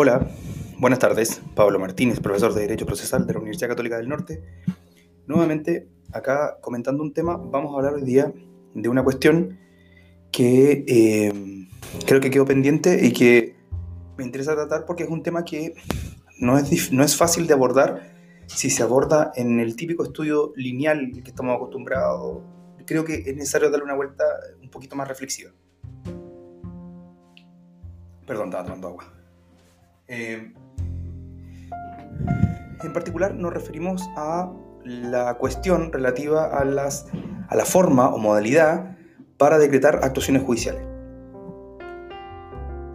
Hola, buenas tardes. Pablo Martínez, profesor de Derecho Procesal de la Universidad Católica del Norte. Nuevamente, acá comentando un tema, vamos a hablar hoy día de una cuestión que eh, creo que quedó pendiente y que me interesa tratar porque es un tema que no es, no es fácil de abordar si se aborda en el típico estudio lineal que estamos acostumbrados. Creo que es necesario darle una vuelta un poquito más reflexiva. Perdón, estaba tomando agua. Eh, en particular nos referimos a la cuestión relativa a, las, a la forma o modalidad para decretar actuaciones judiciales.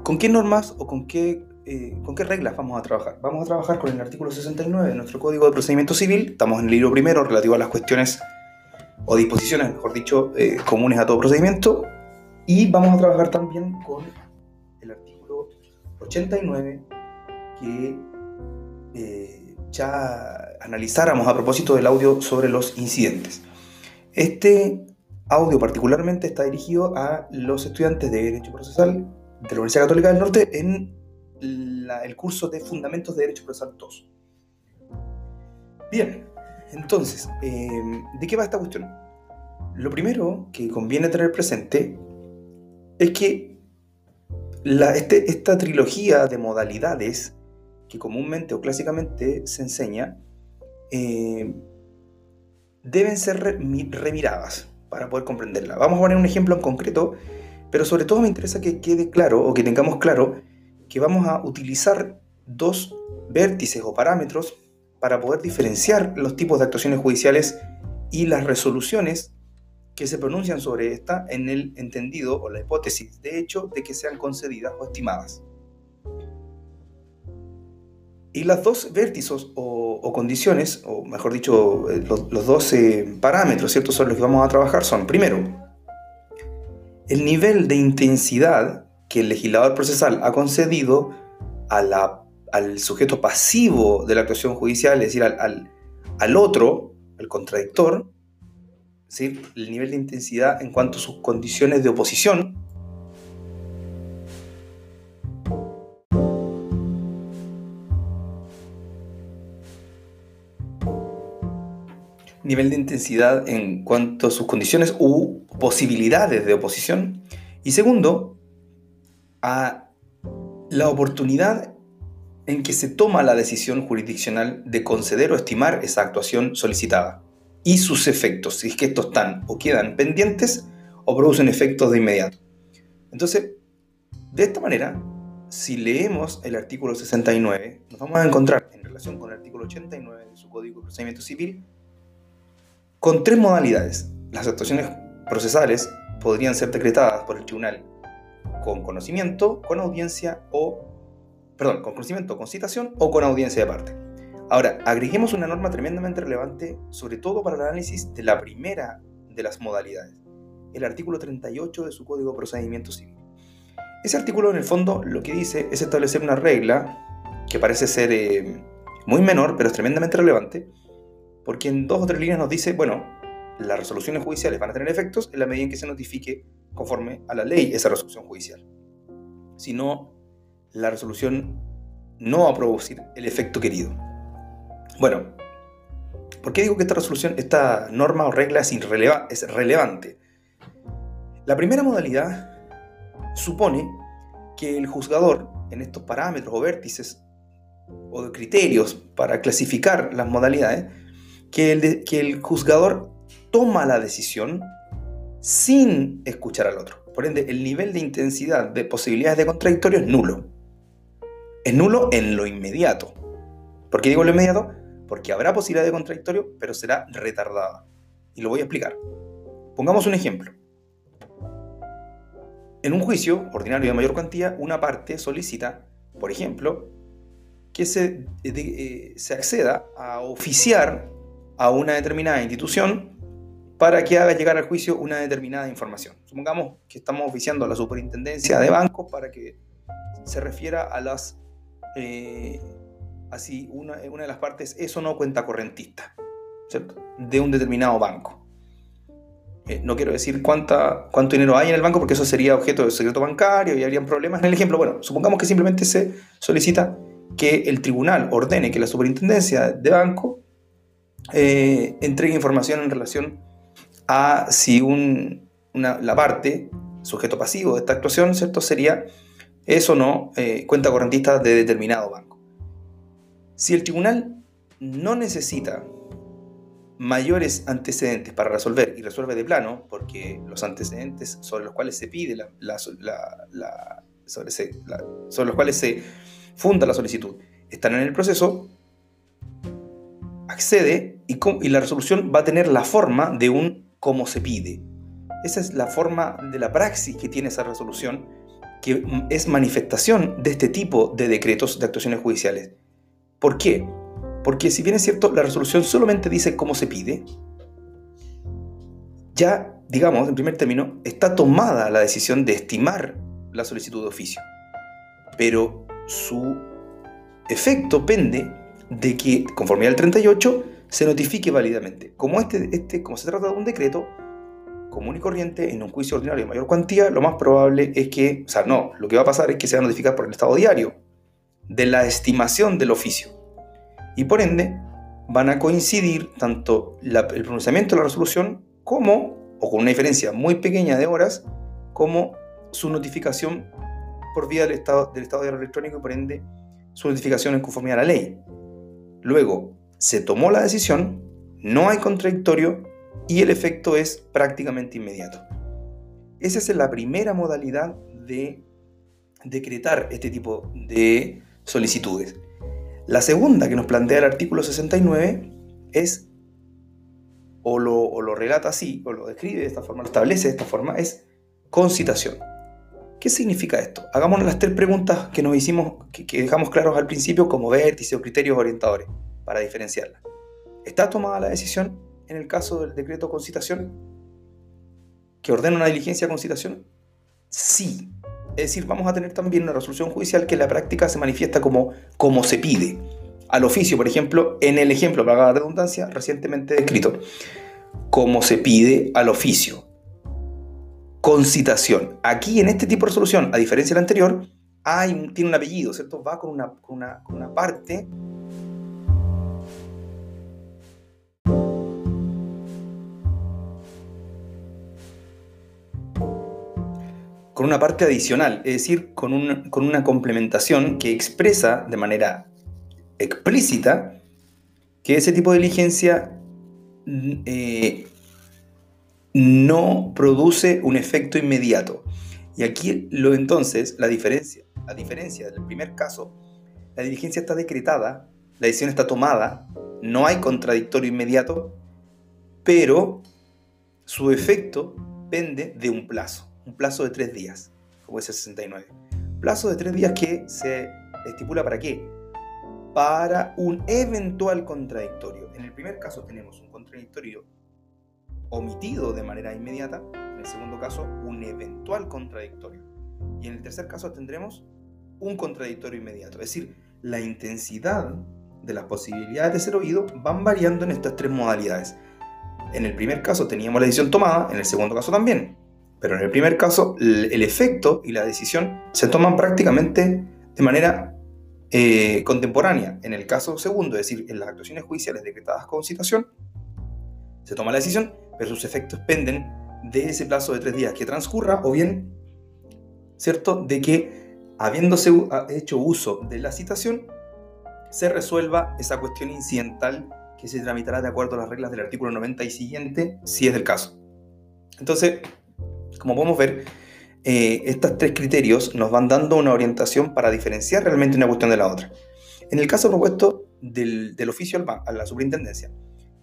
¿Con qué normas o con qué, eh, con qué reglas vamos a trabajar? Vamos a trabajar con el artículo 69 de nuestro Código de Procedimiento Civil. Estamos en el libro primero relativo a las cuestiones o disposiciones, mejor dicho, eh, comunes a todo procedimiento. Y vamos a trabajar también con el artículo 89 que eh, ya analizáramos a propósito del audio sobre los incidentes. Este audio particularmente está dirigido a los estudiantes de Derecho Procesal de la Universidad Católica del Norte en el curso de Fundamentos de Derecho Procesal 2. Bien, entonces, em, ¿de qué va esta cuestión? Lo primero que conviene tener presente es que este, esta trilogía de modalidades que comúnmente o clásicamente se enseña, eh, deben ser remiradas para poder comprenderla. Vamos a poner un ejemplo en concreto, pero sobre todo me interesa que quede claro o que tengamos claro que vamos a utilizar dos vértices o parámetros para poder diferenciar los tipos de actuaciones judiciales y las resoluciones que se pronuncian sobre esta en el entendido o la hipótesis de hecho de que sean concedidas o estimadas. Y las dos vértices o, condiciones, o mejor dicho, eh, los, dos parámetros, ¿cierto?, son los que vamos a trabajar son, primero, el nivel de intensidad que el legislador procesal ha concedido al sujeto pasivo de la actuación judicial, es decir, al, al otro, al contradictor, ¿sí? el nivel de intensidad en cuanto a sus condiciones de oposición, nivel de intensidad en cuanto a sus condiciones u posibilidades de oposición. Y segundo, a la oportunidad en que se toma la decisión jurisdiccional de conceder o estimar esa actuación solicitada y sus efectos, si es que estos están o quedan pendientes o producen efectos de inmediato. Entonces, de esta manera, si leemos el artículo 69, nos vamos a encontrar en relación con el artículo 89 de su Código de Procedimiento Civil con tres modalidades. Las actuaciones procesales podrían ser decretadas por el tribunal con conocimiento, con audiencia o, perdón, con conocimiento, con citación o con audiencia de parte. Ahora, agreguemos una norma tremendamente relevante, sobre todo para el análisis de la primera de las modalidades, el artículo 38 de su Código de Procedimiento Civil. Ese artículo, en el fondo, lo que dice es establecer una regla que parece ser eh, muy menor, pero es tremendamente relevante, porque en dos o tres líneas nos dice, bueno, las resoluciones judiciales van a tener efectos en la medida en que se notifique conforme a la ley esa resolución judicial. Si no, la resolución no va a producir el efecto querido. Bueno, ¿por qué digo que esta resolución, esta norma o regla es, es relevante? La primera modalidad supone que el juzgador, en estos parámetros o vértices o criterios para clasificar las modalidades, que el, que el juzgador toma la decisión sin escuchar al otro. Por ende, el nivel de intensidad de posibilidades de contradictorio es nulo. Es nulo en lo inmediato. ¿Por qué digo lo inmediato? Porque habrá posibilidad de contradictorio, pero será retardada. Y lo voy a explicar. Pongamos un ejemplo. En un juicio ordinario de mayor cuantía, una parte solicita, por ejemplo, que se, eh, se acceda a oficiar a una determinada institución para que haga llegar al juicio una determinada información. Supongamos que estamos oficiando a la superintendencia de bancos para que se refiera a las, eh, así, una, una, de las partes, eso no cuenta correntista, ¿cierto? De un determinado banco. eh, no quiero decir cuánta, cuánto dinero hay en el banco porque eso sería objeto de secreto bancario y habrían problemas en el ejemplo. Bueno, supongamos que simplemente se solicita que el tribunal ordene que la superintendencia de banco eh, entregue información en relación a si un, la parte, sujeto pasivo de esta actuación, ¿cierto? Sería eso no eh, cuenta correntista de determinado banco. Si el tribunal no necesita mayores antecedentes para resolver y resuelve de plano, porque los antecedentes sobre los cuales se pide sobre, los cuales se funda la solicitud están en el proceso, accede y, la resolución va a tener la forma de un como se pide. Esa es la forma de la praxis que tiene esa resolución, que es manifestación de este tipo de decretos de actuaciones judiciales. ¿Por qué? Porque si bien es cierto, la resolución solamente dice cómo se pide, ya, digamos, en primer término, está tomada la decisión de estimar la solicitud de oficio. Pero su efecto pende de que, conforme al 38, se notifique válidamente. Como, este, este, como se trata de un decreto común y corriente, en un juicio ordinario de mayor cuantía, lo más probable es que, o sea, no, lo que va a pasar es que se va a notificar por el estado diario de la estimación del oficio y por ende van a coincidir tanto el pronunciamiento de la resolución como, o con una diferencia muy pequeña de horas, como su notificación por vía del estado, del estado de electrónico y por ende su notificación en conformidad a la ley. Luego, se tomó la decisión, no hay contradictorio y el efecto es prácticamente inmediato. Esa es la primera modalidad de decretar este tipo de solicitudes. La segunda que nos plantea el artículo 69 es, o lo, relata así, o lo describe de esta forma, lo establece de esta forma, es concitación. ¿Qué significa esto? Hagamos las tres preguntas que nos hicimos, que, que dejamos claros al principio como vértice o criterios orientadores, para diferenciarlas. ¿Está tomada la decisión en el caso del decreto concitación que ordena una diligencia de concitación? Sí. Es decir, vamos a tener también una resolución judicial que en la práctica se manifiesta como, como se pide. Al oficio, por ejemplo, en el ejemplo, para la redundancia, recientemente descrito, como se pide al oficio. Concitación. Aquí, en este tipo de resolución, a diferencia del anterior, tiene un apellido, ¿cierto? Va con una, parte con una parte adicional, es decir, con, una complementación que expresa de manera explícita que ese tipo de diligencia eh, no produce un efecto inmediato. Y aquí lo entonces, la diferencia, a diferencia del primer caso, la diligencia está decretada, la decisión está tomada, no hay contradictorio inmediato, pero su efecto pende de un plazo un plazo de tres días, como es el 69. Plazo de tres días que se estipula para qué? Para un eventual contradictorio. En el primer caso tenemos un contradictorio omitido de manera inmediata, en el segundo caso un eventual contradictorio. Y en el tercer caso tendremos un contradictorio inmediato. Es decir, la intensidad de las posibilidades de ser oído van variando en estas tres modalidades. En el primer caso teníamos la decisión tomada, en el segundo caso también. Pero en el primer caso, el efecto y la decisión se toman prácticamente de manera eh, contemporánea. En el caso segundo, es decir, en las actuaciones judiciales decretadas con citación, se toma la decisión, pero sus efectos penden de ese plazo de tres días que transcurra o bien, ¿cierto?, de que habiéndose hecho uso de la citación, se resuelva esa cuestión incidental que se tramitará de acuerdo a las reglas del artículo 90 y siguiente, si es del caso. Entonces, como podemos ver, eh, estos tres criterios nos van dando una orientación para diferenciar realmente una cuestión de la otra. En el caso propuesto del, oficio a la superintendencia,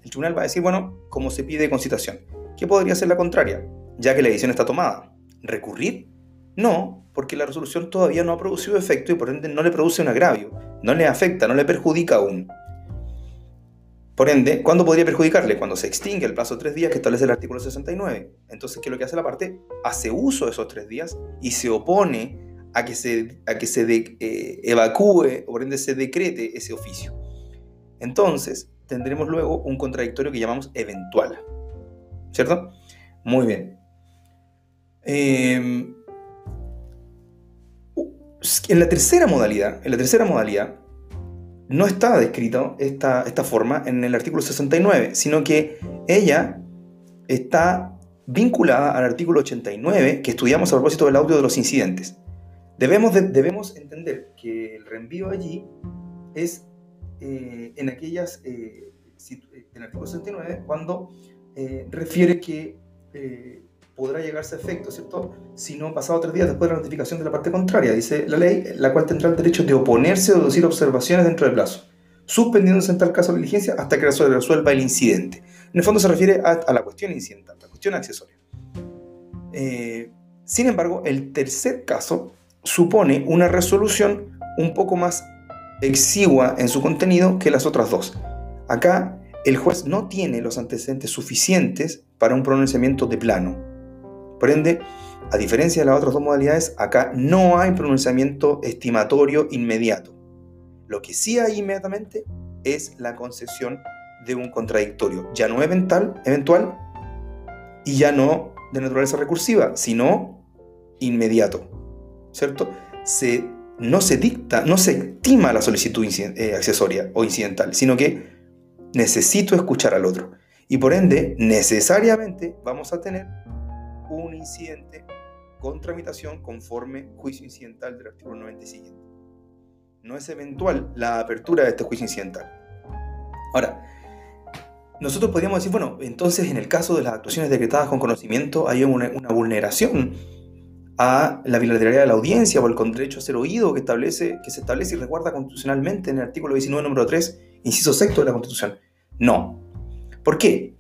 el tribunal va a decir, bueno, ¿cómo se pide concitación? ¿Qué podría ser la contraria? Ya que la decisión está tomada. ¿Recurrir? No, porque la resolución todavía no ha producido efecto y por ende no le produce un agravio, no le afecta, no le perjudica aún. Por ende, ¿cuándo podría perjudicarle? Cuando se extingue el plazo de tres días que establece el artículo 69. Entonces, ¿qué es lo que hace la parte? Hace uso de esos tres días y se opone a que se, a que se eh, evacúe o por ende se decrete ese oficio. Entonces, tendremos luego un contradictorio que llamamos eventual. ¿Cierto? Muy bien. Em, en la tercera modalidad, en la tercera modalidad, no está descrito esta, esta forma en el artículo 69, sino que ella está vinculada al artículo 89 que estudiamos a propósito del audio de los incidentes. Debemos, debemos entender que el reenvío allí es eh, en aquellas, eh, en el artículo 69, cuando eh, refiere que podrá llegarse a efecto, ¿cierto? Si no pasado tres días después de la notificación de la parte contraria, dice la ley, la cual tendrá el derecho de oponerse o decir observaciones dentro del plazo, suspendiéndose en tal caso la diligencia hasta que resuelva el incidente. En el fondo se refiere a, la cuestión incidental, la cuestión accesoria. Eh, sin embargo, el tercer caso supone una resolución un poco más exigua en su contenido que las otras dos. Acá el juez no tiene los antecedentes suficientes para un pronunciamiento de plano. Por ende, a diferencia de las otras dos modalidades, acá no hay pronunciamiento estimatorio inmediato. Lo que sí hay inmediatamente es la concesión de un contradictorio, ya no eventual, eventual y ya no de naturaleza recursiva, sino inmediato. ¿Cierto? Se, no se dicta, no se estima la solicitud eh, accesoria o incidental, sino que necesito escuchar al otro. Y por ende, necesariamente vamos a tener un incidente con tramitación conforme juicio incidental del artículo 90 y siguiente. No es eventual la apertura de este juicio incidental. Ahora, nosotros podríamos decir, bueno, entonces en el caso de las actuaciones decretadas con conocimiento hay una, vulneración a la bilateralidad de la audiencia o el derecho a ser oído que, establece, que se establece y resguarda constitucionalmente en el artículo 19, número 3, inciso sexto de la Constitución. No. ¿Por qué?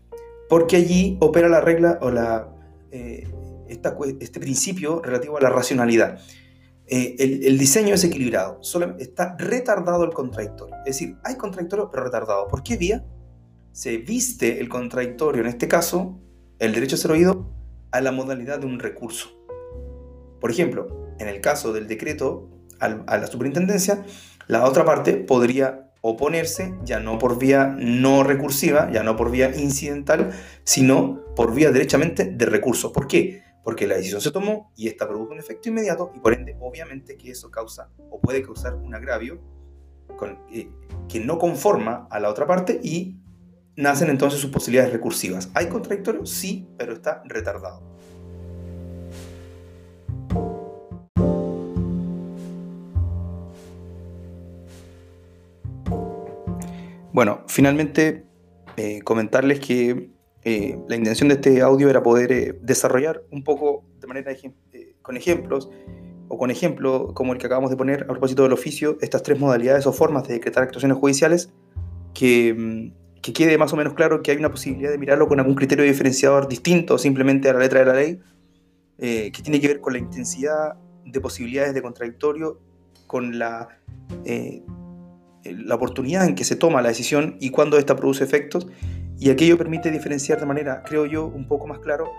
Porque allí opera la regla o la eh, este principio relativo a la racionalidad. Eh, el, diseño es equilibrado, solo está retardado el contradictorio. Es decir, hay contradictorio pero retardado. ¿Por qué vía? Se viste el contradictorio, en este caso, el derecho a ser oído, a la modalidad de un recurso. Por ejemplo, en el caso del decreto a la superintendencia, la otra parte podría oponerse, ya no por vía no recursiva, ya no por vía incidental, sino por vía derechamente de recurso. ¿Por qué? Porque la decisión se tomó y esta produjo un efecto inmediato y por ende obviamente que eso causa o puede causar un agravio eh, que no conforma a la otra parte y nacen entonces sus posibilidades recursivas. ¿Hay contradictorio? Sí, pero está retardado. Bueno, finalmente eh, comentarles que eh, la intención de este audio era poder eh, desarrollar un poco de manera con ejemplos o con ejemplo como el que acabamos de poner a propósito del oficio, estas tres modalidades o formas de decretar actuaciones judiciales, que, mm, que quede más o menos claro que hay una posibilidad de mirarlo con algún criterio diferenciador distinto simplemente a la letra de la ley, que tiene que ver con la intensidad de posibilidades de contradictorio, con la la oportunidad en que se toma la decisión y cuándo ésta produce efectos, y aquello permite diferenciar de manera, creo yo, un poco más claro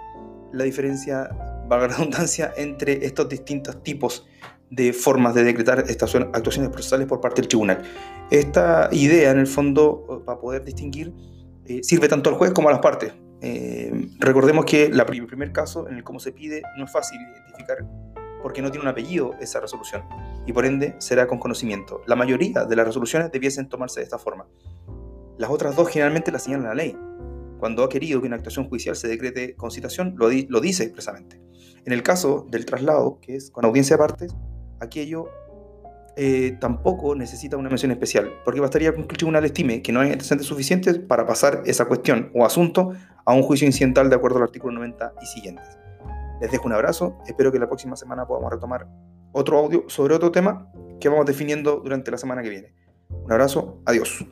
la diferencia, valga la redundancia, entre estos distintos tipos de formas de decretar estas actuaciones procesales por parte del tribunal. Esta idea, en el fondo, para poder distinguir, eh, sirve tanto al juez como a las partes. Eh, recordemos que el primer caso, en el cómo se pide, no es fácil identificar porque no tiene un apellido esa resolución y por ende será con conocimiento. La mayoría de las resoluciones debiesen tomarse de esta forma. Las otras dos generalmente las señalan la ley. Cuando ha querido que una actuación judicial se decrete con citación, lo, lo dice expresamente. En el caso del traslado, que es con audiencia de partes, aquello eh, tampoco necesita una mención especial, porque bastaría con que el tribunal estime que no hay antecedentes suficientes para pasar esa cuestión o asunto a un juicio incidental de acuerdo al artículo 90 y siguientes. Les dejo un abrazo, espero que la próxima semana podamos retomar otro audio sobre otro tema que vamos definiendo durante la semana que viene. Un abrazo, adiós.